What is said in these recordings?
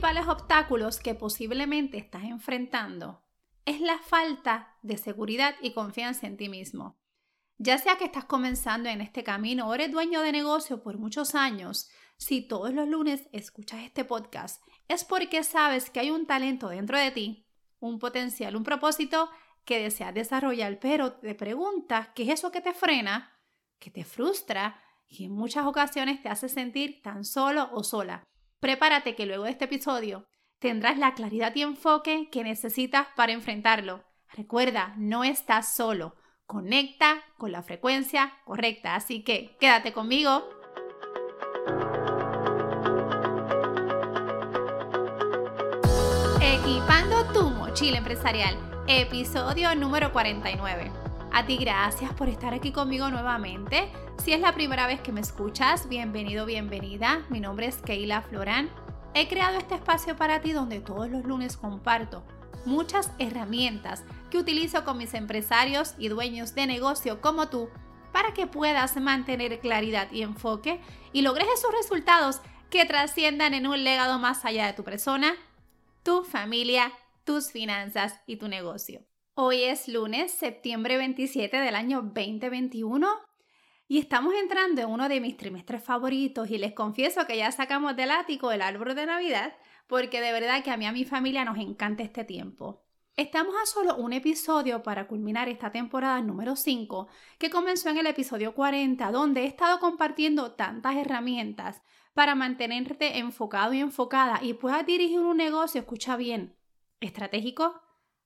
principales obstáculos que posiblemente estás enfrentando es la falta de seguridad y confianza en ti mismo. Ya sea que estás comenzando en este camino o eres dueño de negocio por muchos años, si todos los lunes escuchas este podcast, es porque sabes que hay un talento dentro de ti, un potencial, un propósito que deseas desarrollar, pero te preguntas qué es eso que te frena, que te frustra y en muchas ocasiones te hace sentir tan solo o sola. Prepárate que luego de este episodio tendrás la claridad y enfoque que necesitas para enfrentarlo. Recuerda, no estás solo conecta con la frecuencia correcta. Así que quédate conmigo. Equipando tu mochila empresarial, episodio número 49. A ti gracias por estar aquí conmigo nuevamente. Si es la primera vez que me escuchas, bienvenido, bienvenida. Mi nombre es Keila Florán. He creado este espacio para ti donde todos los lunes comparto muchas herramientas que utilizo con mis empresarios y dueños de negocio como tú para que puedas mantener claridad y enfoque y logres esos resultados que trasciendan en un legado más allá de tu persona, tu familia, tus finanzas y tu negocio. Hoy es lunes, septiembre 27 del año 2021 y estamos entrando en uno de mis trimestres favoritos y les confieso que ya sacamos del ático el árbol de Navidad porque de verdad que a mí y a mi familia nos encanta este tiempo. Estamos a solo un episodio para culminar esta temporada número 5, que comenzó en el episodio 40, donde he estado compartiendo tantas herramientas para mantenerte enfocado y enfocada y puedas dirigir un negocio, escucha bien, estratégico,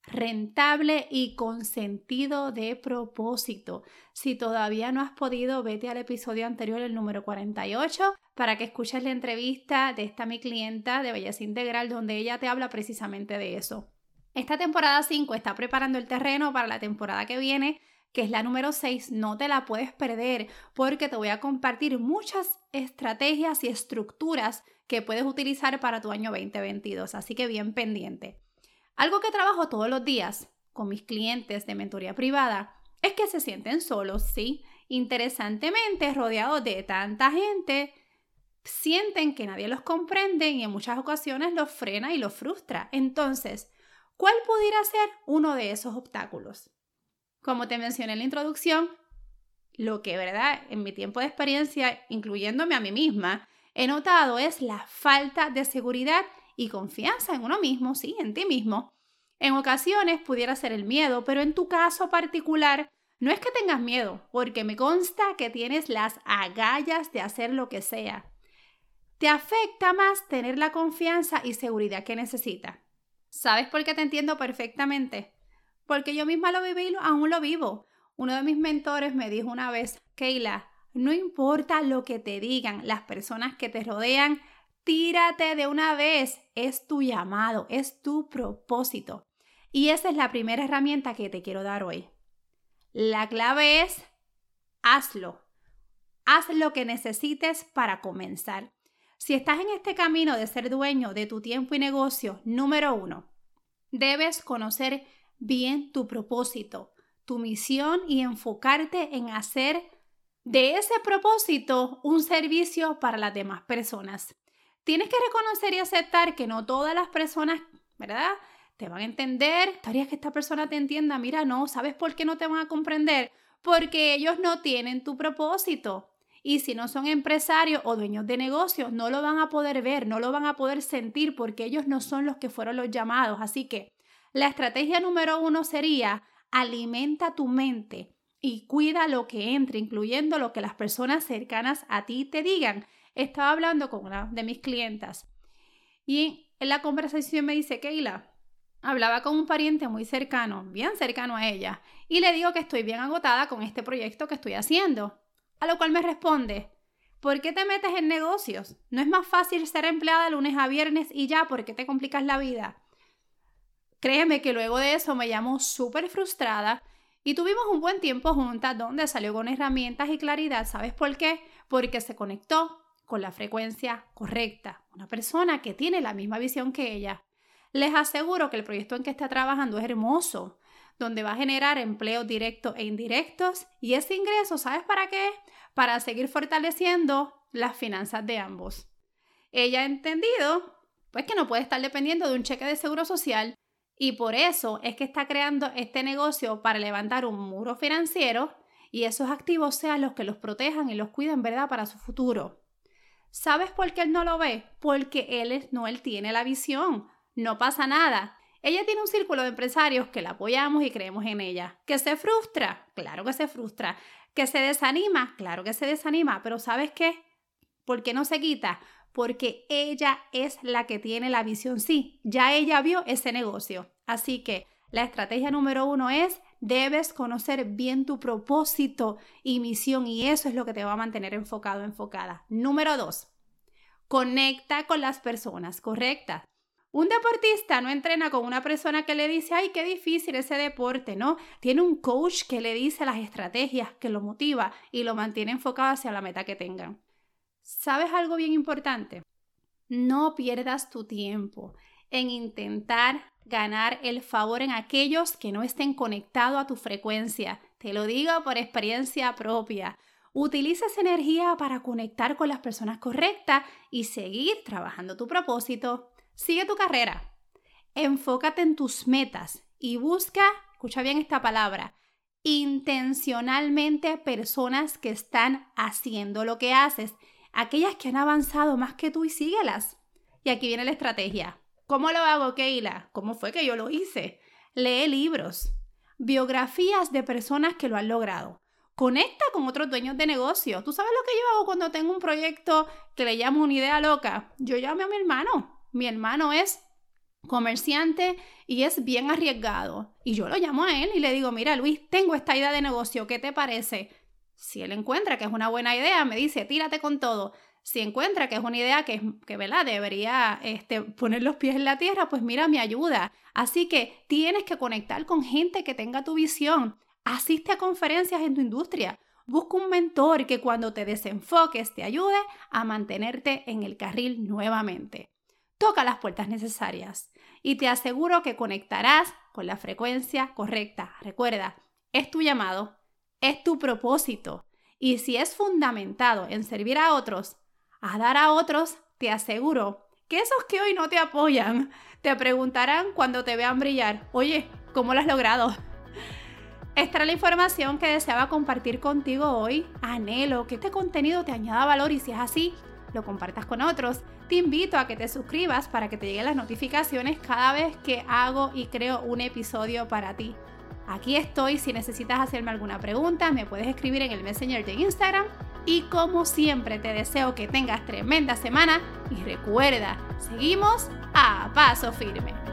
rentable y con sentido de propósito. Si todavía no has podido, vete al episodio anterior, el número 48, para que escuches la entrevista de esta mi clienta de Belleza Integral, donde ella te habla precisamente de eso. Esta temporada 5 está preparando el terreno para la temporada que viene, que es la número 6. No te la puedes perder porque te voy a compartir muchas estrategias y estructuras que puedes utilizar para tu año 2022. Así que bien pendiente. Algo que trabajo todos los días con mis clientes de mentoría privada es que se sienten solos, ¿sí? Interesantemente, rodeados de tanta gente, sienten que nadie los comprende y en muchas ocasiones los frena y los frustra. Entonces, ¿cuál pudiera ser uno de esos obstáculos? Como te mencioné en la introducción, lo que, ¿verdad? En mi tiempo de experiencia, incluyéndome a mí misma, he notado es la falta de seguridad y confianza en uno mismo, sí, en ti mismo. En ocasiones pudiera ser el miedo, pero en tu caso particular no es que tengas miedo, porque me consta que tienes las agallas de hacer lo que sea. Te afecta más tener la confianza y seguridad que necesitas. ¿Sabes por qué te entiendo perfectamente? Porque yo misma lo viví y aún lo vivo. Uno de mis mentores me dijo una vez, Keila, no importa lo que te digan las personas que te rodean, Tírate de una vez. Es tu llamado, es tu propósito. Y esa es la primera herramienta que te quiero dar hoy. La clave es hazlo. Haz lo que necesites para comenzar. Si estás en este camino de ser dueño de tu tiempo y negocio, número uno, debes conocer bien tu propósito, tu misión y enfocarte en hacer de ese propósito un servicio para las demás personas tienes que reconocer y aceptar que no todas las personas, ¿verdad? Te van a entender. Estarías que esta persona te entienda. Mira, no, ¿sabes por qué no te van a comprender? Porque ellos no tienen tu propósito. Y si no son empresarios o dueños de negocios, no lo van a poder ver, no lo van a poder sentir porque ellos no son los que fueron los llamados. Así que la estrategia número uno sería alimenta tu mente y cuida lo que entre, incluyendo lo que las personas cercanas a ti te digan estaba hablando con una de mis clientas y en la conversación me dice, Keila, hablaba con un pariente muy cercano, bien cercano a ella, y le digo que estoy bien agotada con este proyecto que estoy haciendo. A lo cual me responde, ¿por qué te metes en negocios? ¿No es más fácil ser empleada lunes a viernes y ya? ¿Por qué te complicas la vida? Créeme que luego de eso me llamó súper frustrada y tuvimos un buen tiempo juntas donde salió con herramientas y claridad. ¿Sabes por qué? Porque se conectó con la frecuencia correcta, una persona que tiene la misma visión que ella. Les aseguro que el proyecto en que está trabajando es hermoso, donde va a generar empleos directos e indirectos y ese ingreso, ¿sabes para qué? Para seguir fortaleciendo las finanzas de ambos. Ella ha entendido Pues que no puede estar dependiendo de un cheque de seguro social y por eso es que está creando este negocio para levantar un muro financiero y esos activos sean los que los protejan y los cuiden, ¿verdad?, para su futuro. ¿Sabes por qué él no lo ve? Porque él no él tiene la visión. No pasa nada. Ella tiene un círculo de empresarios que la apoyamos y creemos en ella. ¿Que se frustra? Claro que se frustra. ¿Que se desanima? Claro que se desanima. Pero ¿sabes qué? ¿Por qué no se quita? Porque ella es la que tiene la visión. Sí, ya ella vio ese negocio. Así que la estrategia número uno es debes conocer bien tu propósito y misión y eso es lo que te va a mantener enfocado, enfocada. Número dos, conecta con las personas correctas. Un deportista no entrena con una persona que le dice, ay, qué difícil ese deporte, ¿no? Tiene un coach que le dice las estrategias, que lo motiva y lo mantiene enfocado hacia la meta que tengan. ¿Sabes algo bien importante? No pierdas tu tiempo en intentar ganar el favor en aquellos que no estén conectados a tu frecuencia. Te lo digo por experiencia propia. Utiliza esa energía para conectar con las personas correctas y seguir trabajando tu propósito. Sigue tu carrera. Enfócate en tus metas y busca, escucha bien esta palabra, intencionalmente personas que están haciendo lo que haces, aquellas que han avanzado más que tú y síguelas. Y aquí viene la estrategia. ¿Cómo lo hago, Keila? ¿Cómo fue que yo lo hice? Lee libros, biografías de personas que lo han logrado. Conecta con otros dueños de negocio. ¿Tú sabes lo que yo hago cuando tengo un proyecto que le llamo una idea loca? Yo llamo a mi hermano. Mi hermano es comerciante y es bien arriesgado. Y yo lo llamo a él y le digo, mira Luis, tengo esta idea de negocio, ¿qué te parece? Si él encuentra que es una buena idea, me dice, tírate con todo si encuentra que es una idea que, que ¿verdad? debería este, poner los pies en la tierra, pues mira, me ayuda. Así que tienes que conectar con gente que tenga tu visión. Asiste a conferencias en tu industria. Busca un mentor que cuando te desenfoques te ayude a mantenerte en el carril nuevamente. Toca las puertas necesarias y te aseguro que conectarás con la frecuencia correcta. Recuerda, es tu llamado, es tu propósito y si es fundamentado en servir a otros, a dar a otros, te aseguro que esos que hoy no te apoyan te preguntarán cuando te vean brillar, oye, ¿cómo lo has logrado? Esta era la información que deseaba compartir contigo hoy. Anhelo que este contenido te añada valor y si es así, lo compartas con otros. Te invito a que te suscribas para que te lleguen las notificaciones cada vez que hago y creo un episodio para ti. Aquí estoy, si necesitas hacerme alguna pregunta, me puedes escribir en el Messenger de Instagram y como siempre te deseo que tengas tremenda semana y recuerda, seguimos a paso firme.